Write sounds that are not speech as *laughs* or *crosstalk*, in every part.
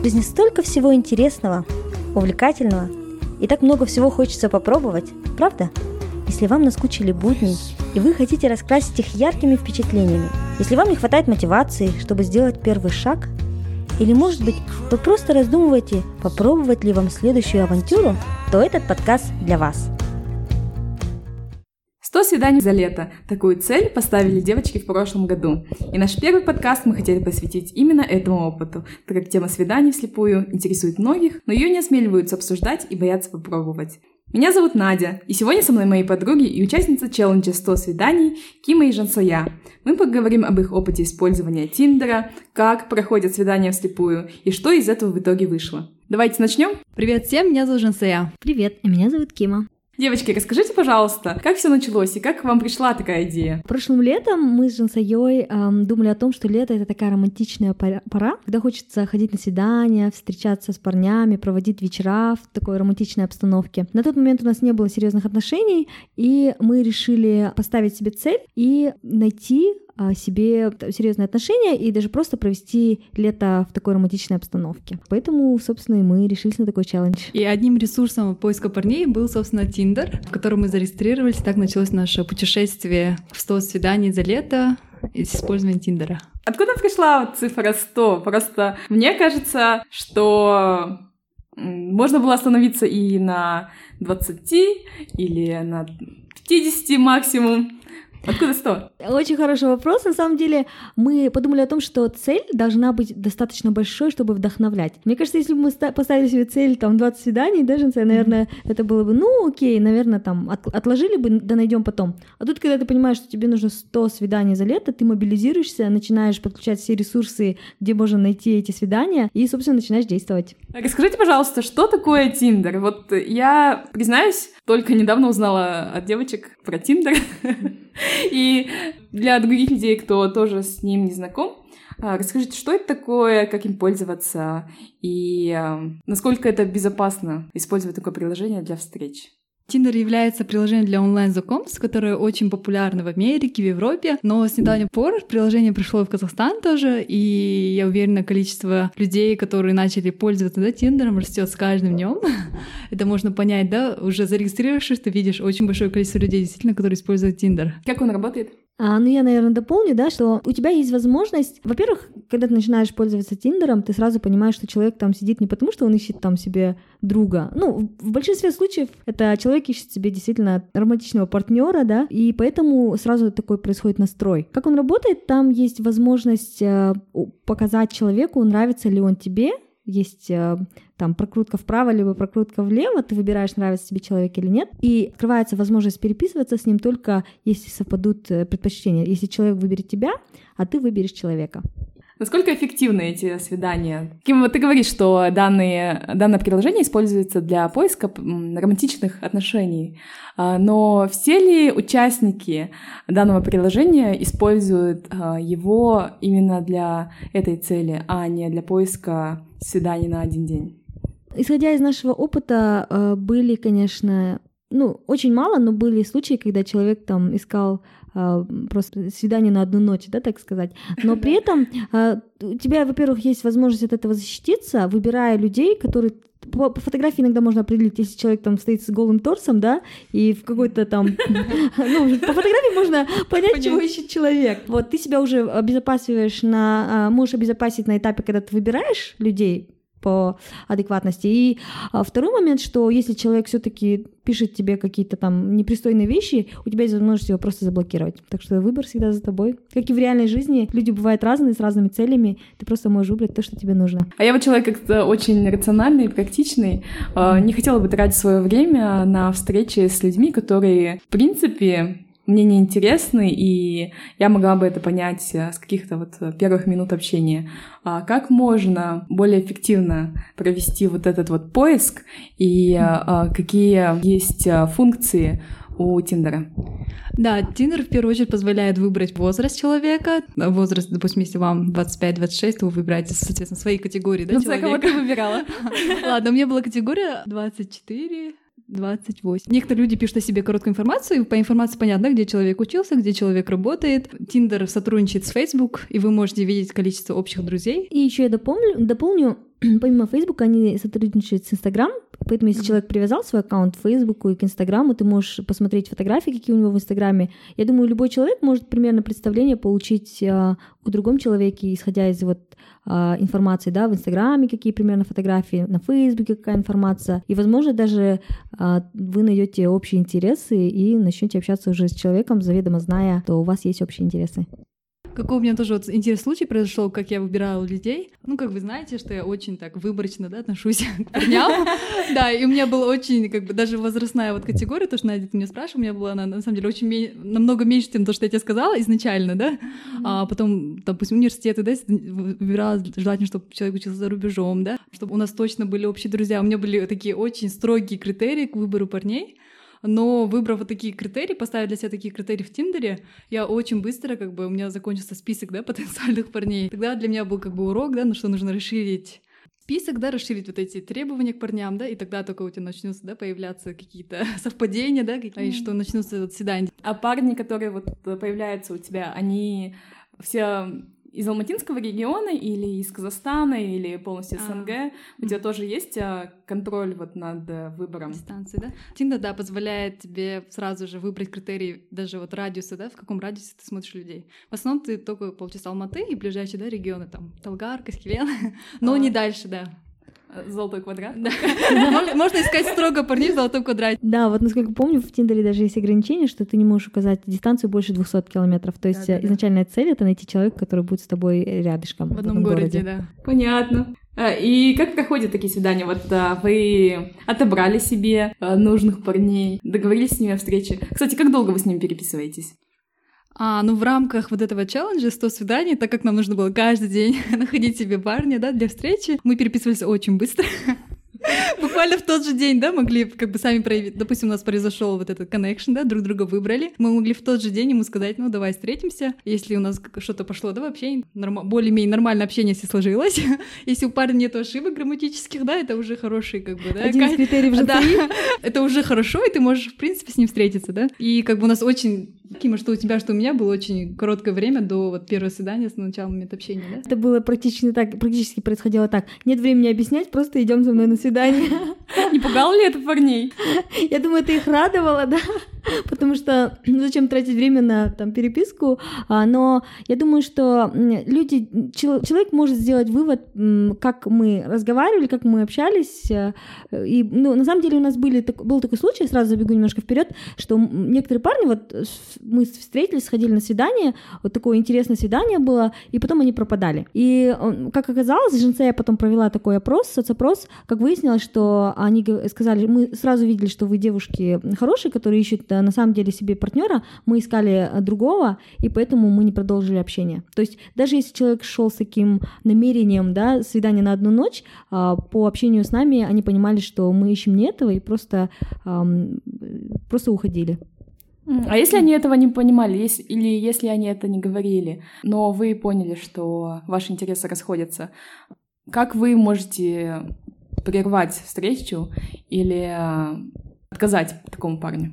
В жизни столько всего интересного, увлекательного, и так много всего хочется попробовать, правда? Если вам наскучили будни, и вы хотите раскрасить их яркими впечатлениями, если вам не хватает мотивации, чтобы сделать первый шаг, или, может быть, вы просто раздумываете, попробовать ли вам следующую авантюру, то этот подкаст для вас – 100 свиданий за лето. Такую цель поставили девочки в прошлом году. И наш первый подкаст мы хотели посвятить именно этому опыту, так как тема свиданий вслепую интересует многих, но ее не осмеливаются обсуждать и боятся попробовать. Меня зовут Надя, и сегодня со мной мои подруги и участница челленджа 100 свиданий Кима и Жансоя. Мы поговорим об их опыте использования Тиндера, как проходят свидания вслепую и что из этого в итоге вышло. Давайте начнем. Привет всем, меня зовут Жансоя. Привет, и меня зовут Кима. Девочки, расскажите, пожалуйста, как все началось и как вам пришла такая идея? Прошлым летом мы с Жансайой эм, думали о том, что лето — это такая романтичная пора, когда хочется ходить на свидания, встречаться с парнями, проводить вечера в такой романтичной обстановке. На тот момент у нас не было серьезных отношений, и мы решили поставить себе цель и найти себе серьезные отношения и даже просто провести лето в такой романтичной обстановке. Поэтому, собственно, и мы решились на такой челлендж. И одним ресурсом поиска парней был, собственно, Tinder, в котором мы зарегистрировались. Так началось наше путешествие в 100 свиданий за лето с использованием Тиндера. Откуда пришла цифра 100? Просто мне кажется, что можно было остановиться и на 20, или на 50 максимум. Откуда 100? Очень хороший вопрос. На самом деле, мы подумали о том, что цель должна быть достаточно большой, чтобы вдохновлять. Мне кажется, если бы мы поставили себе цель там 20 свиданий, даже, наверное, mm-hmm. это было бы, ну, окей, наверное, там от, отложили бы, да найдем потом. А тут, когда ты понимаешь, что тебе нужно 100 свиданий за лето, ты мобилизируешься, начинаешь подключать все ресурсы, где можно найти эти свидания, и, собственно, начинаешь действовать. Так, скажите, пожалуйста, что такое Тиндер? Вот я, признаюсь, только недавно узнала от девочек про Тиндер. *laughs* И для других людей, кто тоже с ним не знаком, а, расскажите, что это такое, как им пользоваться и а, насколько это безопасно использовать такое приложение для встреч? Tinder является приложением для онлайн-знакомств, которое очень популярно в Америке, в Европе, но с недавних пор приложение пришло в Казахстан тоже, и я уверена, количество людей, которые начали пользоваться да, Тиндером, растет с каждым днем. *laughs* Это можно понять, да, уже зарегистрировавшись, ты видишь очень большое количество людей, действительно, которые используют Тиндер. Как он работает? А, ну, я, наверное, дополню, да, что у тебя есть возможность, во-первых, когда ты начинаешь пользоваться Тиндером, ты сразу понимаешь, что человек там сидит не потому, что он ищет там себе друга. Ну, в большинстве случаев это человек ищет себе действительно романтичного партнера, да, и поэтому сразу такой происходит настрой. Как он работает, там есть возможность э, показать человеку, нравится ли он тебе, есть э, там прокрутка вправо, либо прокрутка влево, ты выбираешь, нравится тебе человек или нет, и открывается возможность переписываться с ним только если совпадут э, предпочтения. Если человек выберет тебя, а ты выберешь человека. Насколько эффективны эти свидания? Ким, вот ты говоришь, что данные, данное приложение используется для поиска романтичных отношений, а, но все ли участники данного приложения используют а, его именно для этой цели, а не для поиска свиданий на один день? Исходя из нашего опыта, а, были, конечно, ну, очень мало, но были случаи, когда человек там искал а, просто свидание на одну ночь, да, так сказать. Но *laughs* при этом а, у тебя, во-первых, есть возможность от этого защититься, выбирая людей, которые по, по фотографии иногда можно определить, если человек там стоит с голым торсом, да, и в какой-то там, *laughs* ну, по фотографии можно понять, чего ищет человек. Вот ты себя уже обезопасиваешь на, а, можешь обезопасить на этапе, когда ты выбираешь людей, по адекватности. И а, второй момент, что если человек все-таки пишет тебе какие-то там непристойные вещи, у тебя есть возможность его просто заблокировать. Так что выбор всегда за тобой. Как и в реальной жизни, люди бывают разные, с разными целями, ты просто можешь выбрать то, что тебе нужно. А я вот человек как-то очень рациональный, практичный, а, не хотела бы тратить свое время на встречи с людьми, которые, в принципе, мне не интересны, и я могла бы это понять э, с каких-то вот э, первых минут общения. А как можно более эффективно провести вот этот вот поиск, и а, какие есть функции у Тиндера? Да, Тиндер в первую очередь позволяет выбрать возраст человека. Возраст, допустим, если вам 25-26, то вы выбираете, соответственно, свои категории, да, ну, человека. кого ты выбирала? *laughs* Ладно, у меня была категория 24, 28. Некоторые люди пишут о себе короткую информацию, и по информации понятно, где человек учился, где человек работает. Тиндер сотрудничает с Facebook, и вы можете видеть количество общих друзей. И еще я дополню, дополню *clears throat* помимо Facebook, они сотрудничают с Instagram, поэтому если человек привязал свой аккаунт к Facebook и к Инстаграму, ты можешь посмотреть фотографии, какие у него в Инстаграме. Я думаю, любой человек может примерно представление получить э, о другом человеке, исходя из вот э, информации, да, в Инстаграме какие примерно фотографии, на Фейсбуке какая информация, и, возможно, даже э, вы найдете общие интересы и начнете общаться уже с человеком, заведомо зная, что у вас есть общие интересы. Какой у меня тоже вот интересный случай произошел, как я выбирала людей. Ну, как вы знаете, что я очень так выборочно, да, отношусь *laughs* к парням. *laughs* Да, и у меня была очень, как бы, даже возрастная вот категория, то, что Надя ты меня спрашивала, у меня была она, на самом деле, очень намного меньше, чем то, что я тебе сказала изначально, да. А потом, допустим, университеты, да, выбирала желательно, чтобы человек учился за рубежом, да, чтобы у нас точно были общие друзья. У меня были такие очень строгие критерии к выбору парней но выбрав вот такие критерии, поставив для себя такие критерии в Тиндере, я очень быстро, как бы, у меня закончился список, да, *laughs* потенциальных парней. Тогда для меня был как бы урок, да, ну что нужно расширить список, да, расширить вот эти требования к парням, да, и тогда только у тебя начнутся, да, появляться какие-то *laughs* совпадения, да, mm. и что начнутся вот свидания. А парни, которые вот появляются у тебя, они все из Алматинского региона или из Казахстана или полностью а, СНГ, а, у тебя тоже есть а, контроль вот над а, выбором? Дистанции, да? Тинда, да, позволяет тебе сразу же выбрать критерии даже вот радиуса, да, в каком радиусе ты смотришь людей. В основном ты только, получается, Алматы и ближайшие, да, регионы, там, Талгар, Каскелен, *laughs* но а. не дальше, да. Золотой квадрат? Да. Можно искать строго парней в золотом квадрате. Да, вот насколько помню, в Тиндере даже есть ограничение, что ты не можешь указать дистанцию больше 200 километров. То есть изначальная цель — это найти человека, который будет с тобой рядышком. В одном городе, да. Понятно. И как проходят такие свидания? Вот вы отобрали себе нужных парней, договорились с ними о встрече. Кстати, как долго вы с ними переписываетесь? А, ну в рамках вот этого челленджа 100 свиданий, так как нам нужно было каждый день *laughs* находить себе парня, да, для встречи, мы переписывались очень быстро. *laughs* Буквально в тот же день, да, могли как бы сами проявить. Допустим, у нас произошел вот этот connection, да, друг друга выбрали. Мы могли в тот же день ему сказать, ну, давай встретимся. Если у нас что-то пошло, да, вообще норм... более-менее нормальное общение, если сложилось. *laughs* если у парня нет ошибок грамматических, да, это уже хороший, как бы, да. Один из критериев же да, это уже хорошо, и ты можешь, в принципе, с ним встретиться, да. И как бы у нас очень Кима, что у тебя, что у меня было очень короткое время до вот первого свидания с начала момента общения, да? Это было практически так, практически происходило так. Нет времени объяснять, просто идем со мной на свидание. Не пугало ли это парней? Я думаю, это их радовало, да, потому что ну, зачем тратить время на там переписку, а, но я думаю, что люди, человек может сделать вывод, как мы разговаривали, как мы общались, э, и ну, на самом деле у нас были, был такой случай, сразу забегу немножко вперед, что некоторые парни вот мы встретились, сходили на свидание, вот такое интересное свидание было, и потом они пропадали. И, как оказалось, женце я потом провела такой опрос, соцопрос, как выяснилось, что они сказали, мы сразу видели, что вы девушки хорошие, которые ищут э, на самом деле себе партнера, мы искали э, другого, и поэтому мы не продолжили общение. То есть даже если человек шел с таким намерением, да, свидание на одну ночь, а, по общению с нами они понимали, что мы ищем не этого, и просто, просто уходили. А если они этого не понимали, если, или если они это не говорили, но вы поняли, что ваши интересы расходятся, как вы можете прервать встречу или э, отказать такому парню?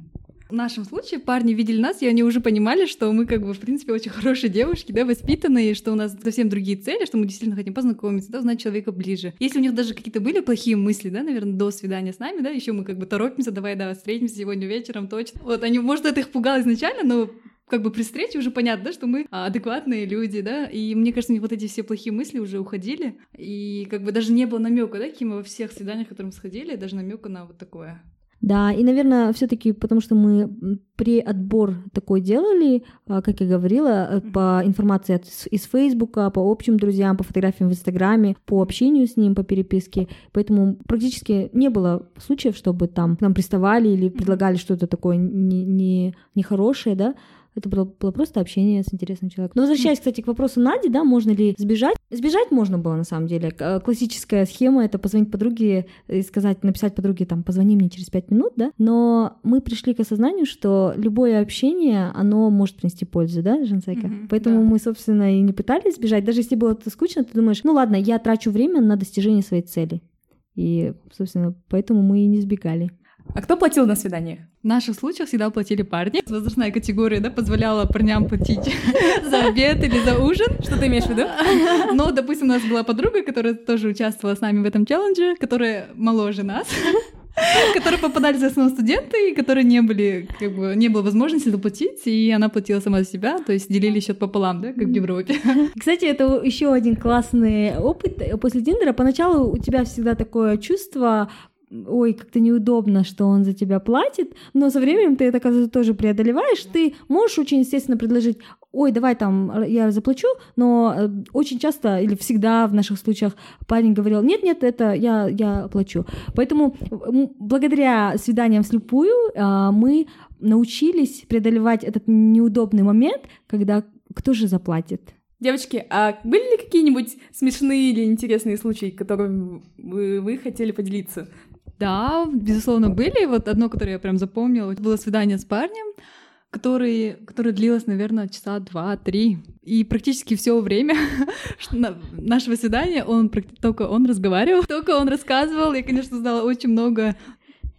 В нашем случае парни видели нас, и они уже понимали, что мы как бы, в принципе, очень хорошие девушки, да, воспитанные, что у нас совсем другие цели, что мы действительно хотим познакомиться, да, узнать человека ближе. Если у них даже какие-то были плохие мысли, да, наверное, до свидания с нами, да, еще мы как бы торопимся, давай, да, встретимся сегодня вечером, точно. Вот, они, может, это их пугало изначально, но как бы при встрече уже понятно, да, что мы адекватные люди, да, и мне кажется, них вот эти все плохие мысли уже уходили, и как бы даже не было намека, да, Кима, во всех свиданиях, которые мы сходили, даже намека на вот такое. Да, и, наверное, все-таки потому что мы при отбор такой делали, а, как я говорила, э, по информации из Фейсбука, по общим друзьям, по фотографиям в Инстаграме, по общению с ним, по переписке. Поэтому практически не было случаев, чтобы там к нам приставали или предлагали что-то такое нехорошее, не, не хорошее, да. Это было, было просто общение с интересным человеком. Но возвращаясь, кстати, к вопросу Нади, да, можно ли сбежать? Сбежать можно было на самом деле. Э, классическая схема это позвонить подруге и сказать, написать подруге там, позвони мне через пять минут, да. Но мы пришли к осознанию, что любое общение, оно может принести пользу, да, Жансайка? Mm-hmm, Поэтому да. мы, собственно, и не пытались сбежать. Даже если было это скучно, ты думаешь, ну ладно, я трачу время на достижение своей цели. И, собственно, поэтому мы и не сбегали. А кто платил на свиданиях? В наших случаях всегда платили парни. Возрастная категория да, позволяла парням платить *laughs* за обед или за ужин. Что ты имеешь в виду? Но, допустим, у нас была подруга, которая тоже участвовала с нами в этом челлендже, которая моложе нас *laughs* которые попадали за основном студенты, и которые не были, как бы, не было возможности заплатить, и она платила сама за себя, то есть делили счет пополам, да, как в Европе. Кстати, это еще один классный опыт. После Тиндера поначалу у тебя всегда такое чувство ой, как-то неудобно, что он за тебя платит, но со временем ты это, оказывается, тоже преодолеваешь, ты можешь очень естественно предложить, ой, давай там я заплачу, но э, очень часто или всегда в наших случаях парень говорил, нет, нет, это я, я оплачу. Поэтому благодаря свиданиям вслепую а, мы научились преодолевать этот неудобный момент, когда кто же заплатит? Девочки, а были ли какие-нибудь смешные или интересные случаи, которыми вы, вы хотели поделиться? Да, безусловно, были. Вот одно, которое я прям запомнила, было свидание с парнем, который, которое длилось, наверное, часа два-три. И практически все время *laughs* нашего свидания он только он разговаривал, *laughs* только он рассказывал. Я, конечно, знала очень много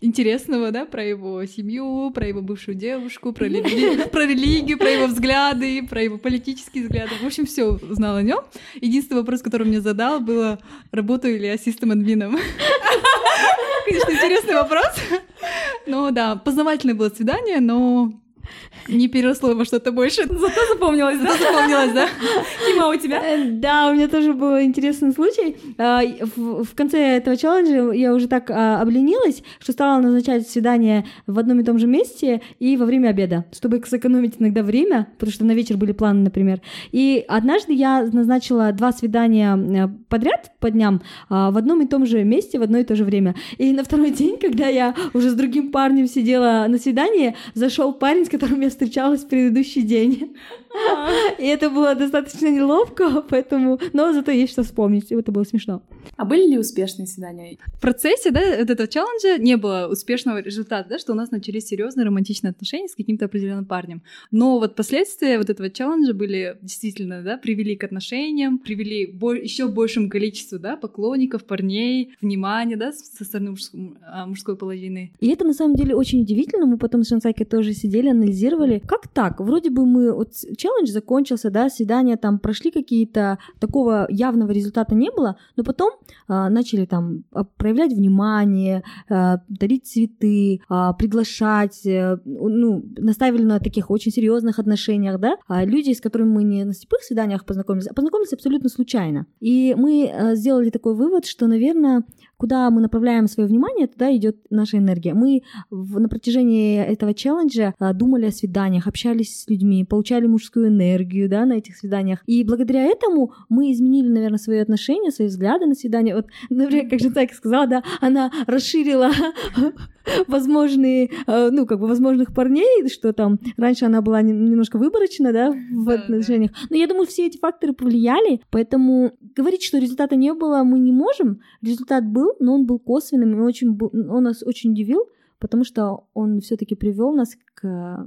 интересного, да, про его семью, про его бывшую девушку, про, рели... *laughs* про религию, про его взгляды, про его политические взгляды. В общем, все узнал о нем. Единственный вопрос, который мне задал, было, работаю ли я систем админом. Конечно, интересный вопрос. Ну да, познавательное было свидание, но не переросло во что-то больше. Зато запомнилось, да? запомнилось, да? Кима, у тебя? Э, да, у меня тоже был интересный случай. А, в конце этого челленджа я уже так а, обленилась, что стала назначать свидание в одном и том же месте и во время обеда, чтобы сэкономить иногда время, потому что на вечер были планы, например. И однажды я назначила два свидания э, подряд по дням а, в одном и том же месте в одно и то же время. И на второй день, когда я уже с другим парнем сидела на свидании, зашел парень, с которым я встречалась в предыдущий день. *laughs* И это было достаточно неловко, поэтому... Но зато есть что вспомнить, и это было смешно. А были ли успешные свидания? В процессе, да, вот этого челленджа не было успешного результата, да, что у нас начались серьезные романтичные отношения с каким-то определенным парнем. Но вот последствия вот этого челленджа были действительно, да, привели к отношениям, привели бо- еще большему количеству, да, поклонников, парней, внимания, да, со стороны мужской, а, мужской половины. И это на самом деле очень удивительно. Мы потом с Шансаки тоже сидели, анализировали. Как так? Вроде бы мы вот челлендж закончился, да, свидания там прошли какие-то, такого явного результата не было, но потом э, начали там а, проявлять внимание, э, дарить цветы, э, приглашать, э, ну, наставили на таких очень серьезных отношениях, да, а люди, с которыми мы не на слепых свиданиях познакомились, а познакомились абсолютно случайно. И мы э, сделали такой вывод, что, наверное, куда мы направляем свое внимание, туда идет наша энергия. Мы в, на протяжении этого челленджа а, думали о свиданиях, общались с людьми, получали мужскую энергию да, на этих свиданиях. И благодаря этому мы изменили, наверное, свои отношения, свои взгляды на свидание. Вот, например, как же так сказала, да, она расширила *laughs* возможные, а, ну, как бы возможных парней, что там раньше она была немножко выборочна, да, в отношениях. Но я думаю, все эти факторы повлияли, поэтому говорить, что результата не было, мы не можем. Результат был, был, но он был косвенным, и очень, он нас очень удивил, потому что он все-таки привел нас к,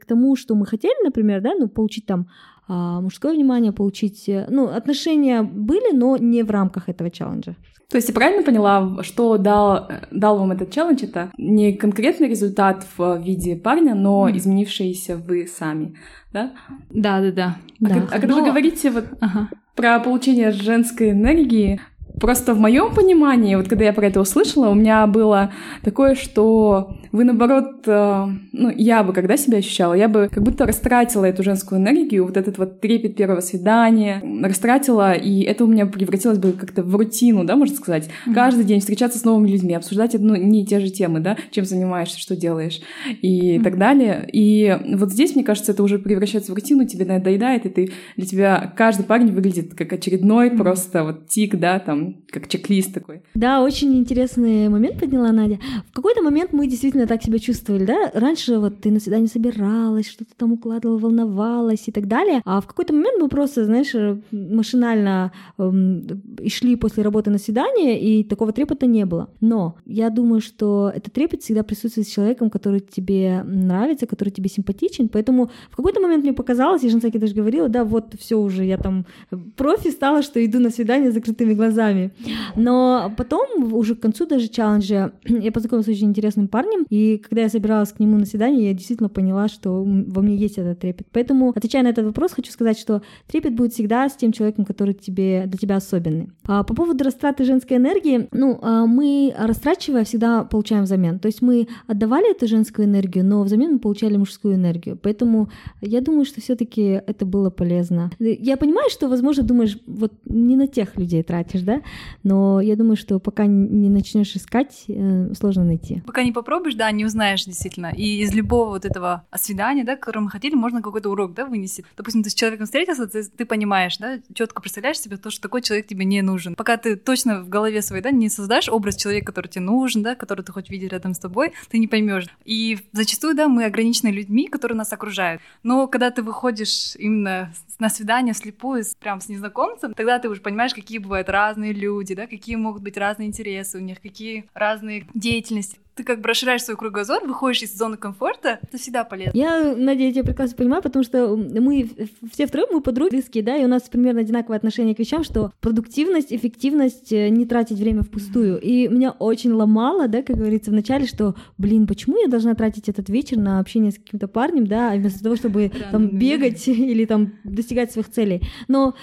к тому, что мы хотели, например, да, ну, получить там а, мужское внимание, получить, э, ну, отношения были, но не в рамках этого челленджа. То есть я правильно поняла, что дал, дал вам этот челлендж? Это не конкретный результат в виде парня, но mm. изменившиеся вы сами, да? Да, да, да. А, да. а когда но... вы говорите вот ага. про получение женской энергии, Просто в моем понимании, вот когда я про это услышала, у меня было такое, что вы наоборот, э, ну, я бы когда себя ощущала, я бы как будто растратила эту женскую энергию, вот этот вот трепет первого свидания, растратила, и это у меня превратилось бы как-то в рутину, да, можно сказать. Mm-hmm. Каждый день встречаться с новыми людьми, обсуждать ну, не те же темы, да, чем занимаешься, что делаешь и mm-hmm. так далее. И вот здесь, мне кажется, это уже превращается в рутину, тебе надоедает, и ты, для тебя каждый парень выглядит как очередной mm-hmm. просто вот тик, да, там, как чек-лист такой. Да, очень интересный момент подняла Надя. В какой-то момент мы действительно так себя чувствовали, да? Раньше вот ты на свидание собиралась, что-то там укладывала, волновалась и так далее. А в какой-то момент мы просто, знаешь, машинально эм, шли после работы на свидание, и такого трепета не было. Но я думаю, что этот трепет всегда присутствует с человеком, который тебе нравится, который тебе симпатичен. Поэтому в какой-то момент мне показалось, и Жансаки даже говорила, да, вот все уже, я там профи стала, что иду на свидание с закрытыми глазами нами. Но потом, уже к концу даже челленджа, я познакомилась с очень интересным парнем, и когда я собиралась к нему на свидание, я действительно поняла, что во мне есть этот трепет. Поэтому, отвечая на этот вопрос, хочу сказать, что трепет будет всегда с тем человеком, который тебе, для тебя особенный. А по поводу растраты женской энергии, ну, а, мы, растрачивая, всегда получаем взамен. То есть мы отдавали эту женскую энергию, но взамен мы получали мужскую энергию. Поэтому я думаю, что все таки это было полезно. Я понимаю, что, возможно, думаешь, вот не на тех людей тратишь, да, но я думаю, что пока не начнешь искать, э, сложно найти. Пока не попробуешь, да, не узнаешь действительно. И из любого вот этого свидания, да, которое мы хотели, можно какой-то урок, да, вынести. Допустим, ты с человеком встретился, ты, ты понимаешь, да, четко представляешь себе то, что такой человек тебе не нужен. Пока ты точно в голове своей, да, не создашь образ человека, который тебе нужен, да, который ты хочешь видеть рядом с тобой, ты не поймешь. И зачастую, да, мы ограничены людьми, которые нас окружают. Но когда ты выходишь именно на свидание слепую, прям с незнакомцем, тогда ты уже понимаешь, какие бывают разные люди, да, какие могут быть разные интересы у них, какие разные деятельности ты как бы расширяешь свой кругозор, выходишь из зоны комфорта, это всегда полезно. Я, Надя, я тебя прекрасно понимаю, потому что мы все втроем, мы подруги близкие, да, и у нас примерно одинаковое отношение к вещам, что продуктивность, эффективность, э, не тратить время впустую. И меня очень ломало, да, как говорится в начале, что, блин, почему я должна тратить этот вечер на общение с каким-то парнем, да, вместо того, чтобы там бегать *laughs* или там достигать своих целей. Но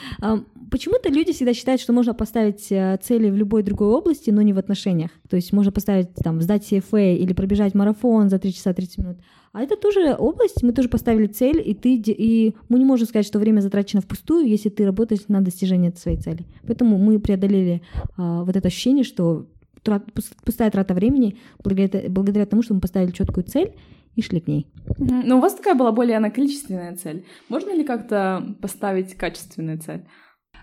Почему-то люди всегда считают, что можно поставить э, цели в любой другой области, но не в отношениях. То есть можно поставить, там, сдать CFA или пробежать марафон за 3 часа 30 минут. А это тоже область, мы тоже поставили цель, и, ты, и мы не можем сказать, что время затрачено впустую, если ты работаешь на достижение своей цели. Поэтому мы преодолели а, вот это ощущение, что трат, пустая трата времени благодаря, благодаря тому, что мы поставили четкую цель и шли к ней. Но у вас такая была более она количественная цель. Можно ли как-то поставить качественную цель?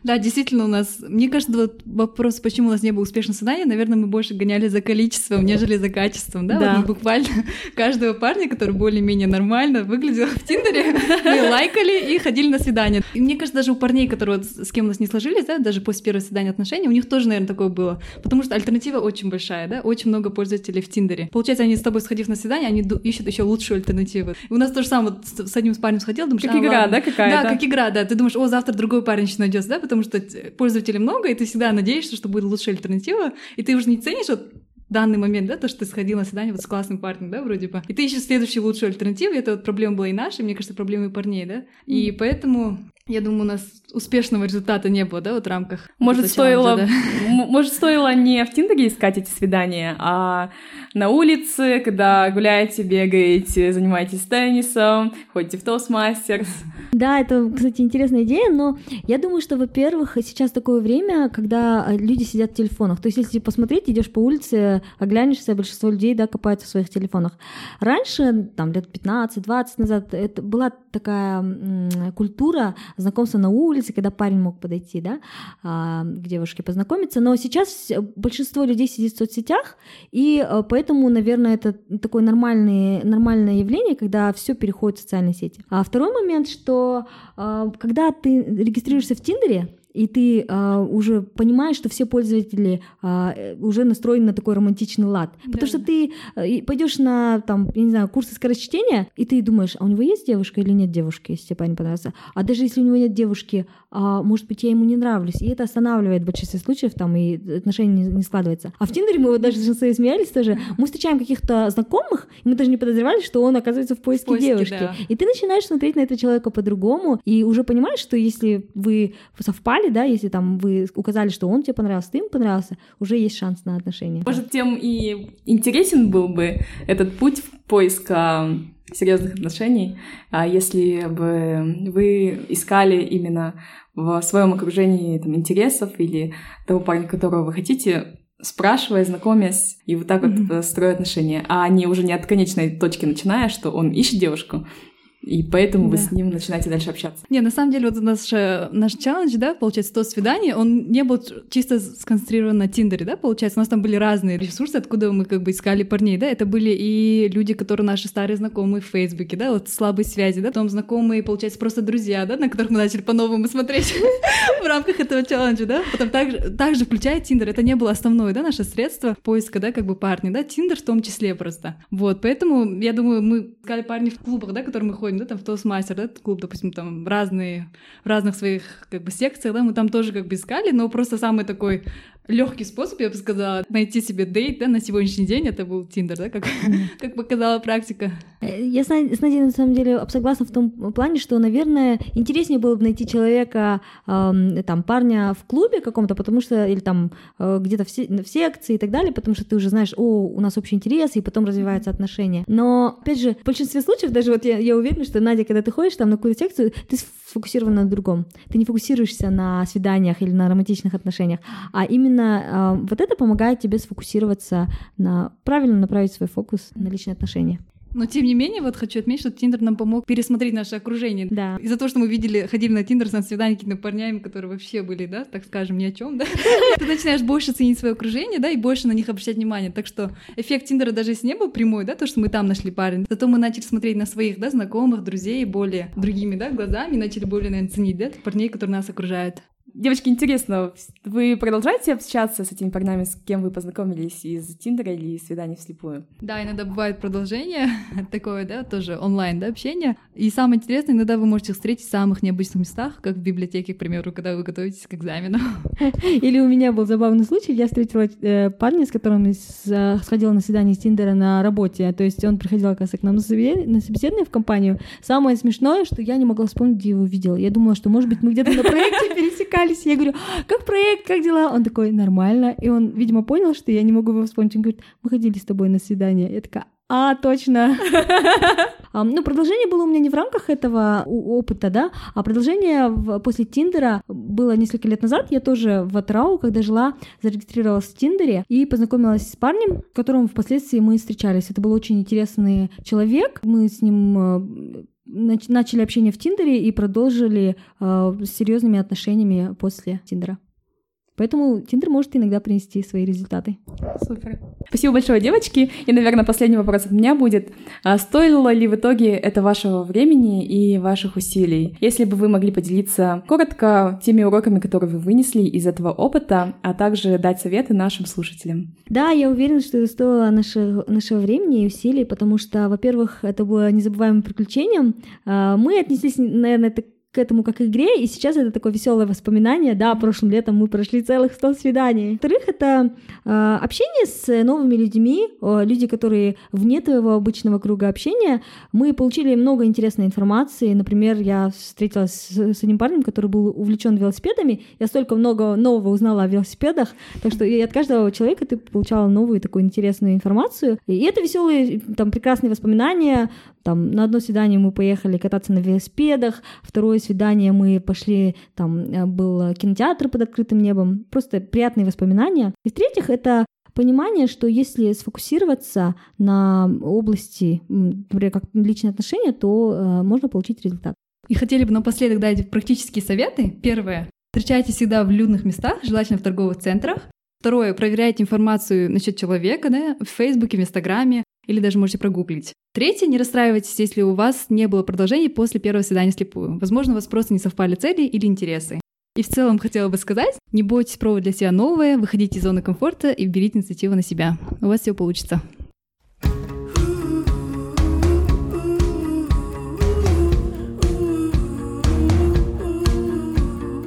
Да, действительно, у нас, мне кажется, вот вопрос, почему у нас не было успешного свидания, наверное, мы больше гоняли за количеством, нежели за качеством, да? да. Вот мы буквально *laughs* каждого парня, который более-менее нормально выглядел в Тиндере, мы *laughs* лайкали и ходили на свидание. И мне кажется, даже у парней, которые с кем у нас не сложились, да, даже после первого свидания отношений, у них тоже, наверное, такое было. Потому что альтернатива очень большая, да, очень много пользователей в Тиндере. Получается, они с тобой сходив на свидание, они ищут еще лучшую альтернативу. И у нас то же самое, вот с одним с парнем сходил, думаешь, как а, игра, ладно. да, какая-то? Да, как игра, да. Ты думаешь, о, завтра другой парень еще найдется, да, потому что пользователей много, и ты всегда надеешься, что будет лучшая альтернатива, и ты уже не ценишь вот данный момент, да, то, что ты сходил на свидание вот с классным парнем, да, вроде бы, и ты ищешь следующую лучшую альтернативу, и это вот проблема была и наша, мне кажется, проблема и парней, да, и поэтому я думаю, у нас успешного результата не было, да, вот в рамках. Может, стоило, да? *laughs* может, стоило не в Тиндере искать эти свидания, а на улице, когда гуляете, бегаете, занимаетесь теннисом, ходите в Toastmasters. Да, это, кстати, интересная идея, но я думаю, что, во-первых, сейчас такое время, когда люди сидят в телефонах. То есть, если посмотреть, идешь по улице, оглянешься, большинство людей, да, копаются в своих телефонах. Раньше, там, лет 15-20 назад, это была такая культура знакомства на улице, когда парень мог подойти, да, а, к девушке познакомиться. Но сейчас большинство людей сидит в соцсетях, и э, поэтому, наверное, это такое нормальное, нормальное явление, когда все переходит в социальные сети. А второй момент, что э, когда ты регистрируешься в Тиндере, и ты а, уже понимаешь, что все пользователи а, уже настроены на такой романтичный лад. Да, Потому что ты а, пойдешь на, там, я не знаю, курсы скорочтения, и ты думаешь, а у него есть девушка или нет девушки, если тебе парень понравился. А даже если у него нет девушки, а, может быть, я ему не нравлюсь. И это останавливает в большинстве случаев, там, и отношения не, не складываются. А в Тиндере мы вот даже с своей смеялись тоже. Мы встречаем каких-то знакомых, и мы даже не подозревали, что он оказывается в поиске, в поиске девушки. Да. И ты начинаешь смотреть на этого человека по-другому, и уже понимаешь, что если вы совпали, да, если там вы указали, что он тебе понравился, ты ему понравился, уже есть шанс на отношения. Может, тем и интересен был бы этот путь поиска серьезных отношений, а если бы вы искали именно в своем окружении там, интересов или того парня, которого вы хотите, спрашивая, знакомясь, и вот так mm-hmm. вот строя отношения, а не уже не от конечной точки начиная, что он ищет девушку, и поэтому да. вы с ним начинаете дальше общаться. Не, на самом деле, вот наш, наш челлендж, да, получается, то свидание, он не был чисто сконцентрирован на Тиндере, да, получается, у нас там были разные ресурсы, откуда мы как бы искали парней, да, это были и люди, которые наши старые знакомые в Фейсбуке, да, вот слабые связи, да, потом знакомые, получается, просто друзья, да, на которых мы начали по-новому смотреть *laughs* в рамках этого челленджа, да, потом также, также включая Тиндер, это не было основное, да, наше средство поиска, да, как бы парня, да, Тиндер в том числе просто, вот, поэтому, я думаю, мы искали парней в клубах, да, которые мы ходим, да, там в Toastmaster, да, клуб, допустим, там разные, в разных своих как бы секциях, да, мы там тоже как бы искали, но просто самый такой легкий способ, я бы сказала, найти себе дейт, да, на сегодняшний день это был Тиндер, да, как, как показала практика. Я с Надей на самом деле согласна в том плане, что, наверное, интереснее было бы найти человека, э, там, парня в клубе каком-то, потому что, или там э, где-то в, в секции и так далее, потому что ты уже знаешь, о, у нас общий интерес, и потом развиваются отношения. Но, опять же, в большинстве случаев, даже вот я, я уверена, что, Надя, когда ты ходишь там на какую-то секцию, ты сфокусирован на другом. Ты не фокусируешься на свиданиях или на романтичных отношениях, а именно э, вот это помогает тебе сфокусироваться на правильно направить свой фокус на личные отношения. Но тем не менее, вот хочу отметить, что Тиндер нам помог пересмотреть наше окружение. Да. Из-за того, что мы видели, ходили на Тиндер на свидания какими-то парнями, которые вообще были, да, так скажем, ни о чем, да. *laughs* Ты начинаешь больше ценить свое окружение, да, и больше на них обращать внимание. Так что эффект Тиндера даже если не был прямой, да, то, что мы там нашли парень, зато мы начали смотреть на своих, да, знакомых, друзей более другими, да, глазами, начали более, наверное, ценить, да, парней, которые нас окружают. Девочки, интересно, вы продолжаете общаться с этими парнями, с кем вы познакомились из Тиндера или из свиданий вслепую? Да, иногда бывает продолжение *laughs* такое, да, тоже онлайн, да, общение. И самое интересное, иногда вы можете встретить в самых необычных местах, как в библиотеке, к примеру, когда вы готовитесь к экзамену. *laughs* Или у меня был забавный случай, я встретила э, парня, с которым сходила на свидание с Тиндера на работе, то есть он приходил, оказывается, к нам на собеседование в компанию. Самое смешное, что я не могла вспомнить, где его видела. Я думала, что, может быть, мы где-то на проекте *laughs* пересекались, общались. Я говорю, как проект, как дела? Он такой, нормально. И он, видимо, понял, что я не могу его вспомнить. Он говорит, мы ходили с тобой на свидание. Я такая, а, точно. *laughs* ну, продолжение было у меня не в рамках этого опыта, да, а продолжение после Тиндера было несколько лет назад. Я тоже в Атрау, когда жила, зарегистрировалась в Тиндере и познакомилась с парнем, которым впоследствии мы встречались. Это был очень интересный человек. Мы с ним э, начали общение в Тиндере и продолжили э, с серьезными отношениями после Тиндера. Поэтому Тиндер может иногда принести свои результаты. Супер. Спасибо большое, девочки. И, наверное, последний вопрос от меня будет. А стоило ли в итоге это вашего времени и ваших усилий? Если бы вы могли поделиться коротко теми уроками, которые вы вынесли из этого опыта, а также дать советы нашим слушателям. Да, я уверена, что это стоило нашего, нашего времени и усилий, потому что, во-первых, это было незабываемым приключением. А, мы отнеслись, наверное, это к этому как игре, и сейчас это такое веселое воспоминание, да, прошлым летом мы прошли целых 100 свиданий. Во-вторых, это э, общение с новыми людьми, э, люди, которые вне твоего обычного круга общения. Мы получили много интересной информации, например, я встретилась с, с одним парнем, который был увлечен велосипедами, я столько много нового узнала о велосипедах, так что и от каждого человека ты получала новую такую интересную информацию, и это веселые, там, прекрасные воспоминания, там, на одно свидание мы поехали кататься на велосипедах, второе свидание мы пошли, там, э, был кинотеатр под открытым небом. Просто приятные воспоминания. И в-третьих, это понимание, что если сфокусироваться на области, например, как личные отношения, то э, можно получить результат. И хотели бы напоследок дать практические советы. Первое. Встречайтесь всегда в людных местах, желательно в торговых центрах. Второе. Проверяйте информацию насчет человека да, в Фейсбуке, в Инстаграме или даже можете прогуглить. Третье, не расстраивайтесь, если у вас не было продолжения после первого свидания слепую. Возможно, у вас просто не совпали цели или интересы. И в целом хотела бы сказать, не бойтесь пробовать для себя новое, выходите из зоны комфорта и берите инициативу на себя. У вас все получится.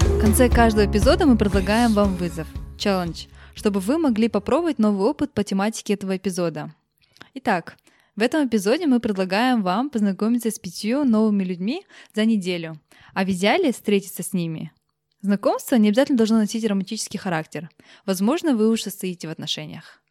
В конце каждого эпизода мы предлагаем вам вызов, челлендж, чтобы вы могли попробовать новый опыт по тематике этого эпизода. Итак, в этом эпизоде мы предлагаем вам познакомиться с пятью новыми людьми за неделю, а в идеале встретиться с ними. Знакомство не обязательно должно носить романтический характер. Возможно, вы уже состоите в отношениях.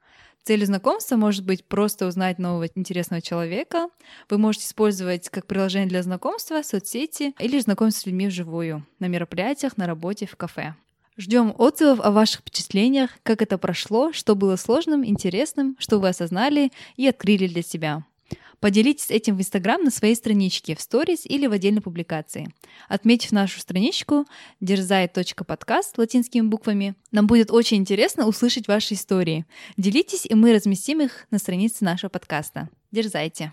Целью знакомства может быть просто узнать нового интересного человека. Вы можете использовать как приложение для знакомства соцсети или знакомиться с людьми вживую, на мероприятиях, на работе, в кафе. Ждем отзывов о ваших впечатлениях, как это прошло, что было сложным, интересным, что вы осознали и открыли для себя. Поделитесь этим в Инстаграм на своей страничке, в сторис или в отдельной публикации. Отметив нашу страничку дерзай.подкаст латинскими буквами, нам будет очень интересно услышать ваши истории. Делитесь, и мы разместим их на странице нашего подкаста. Дерзайте!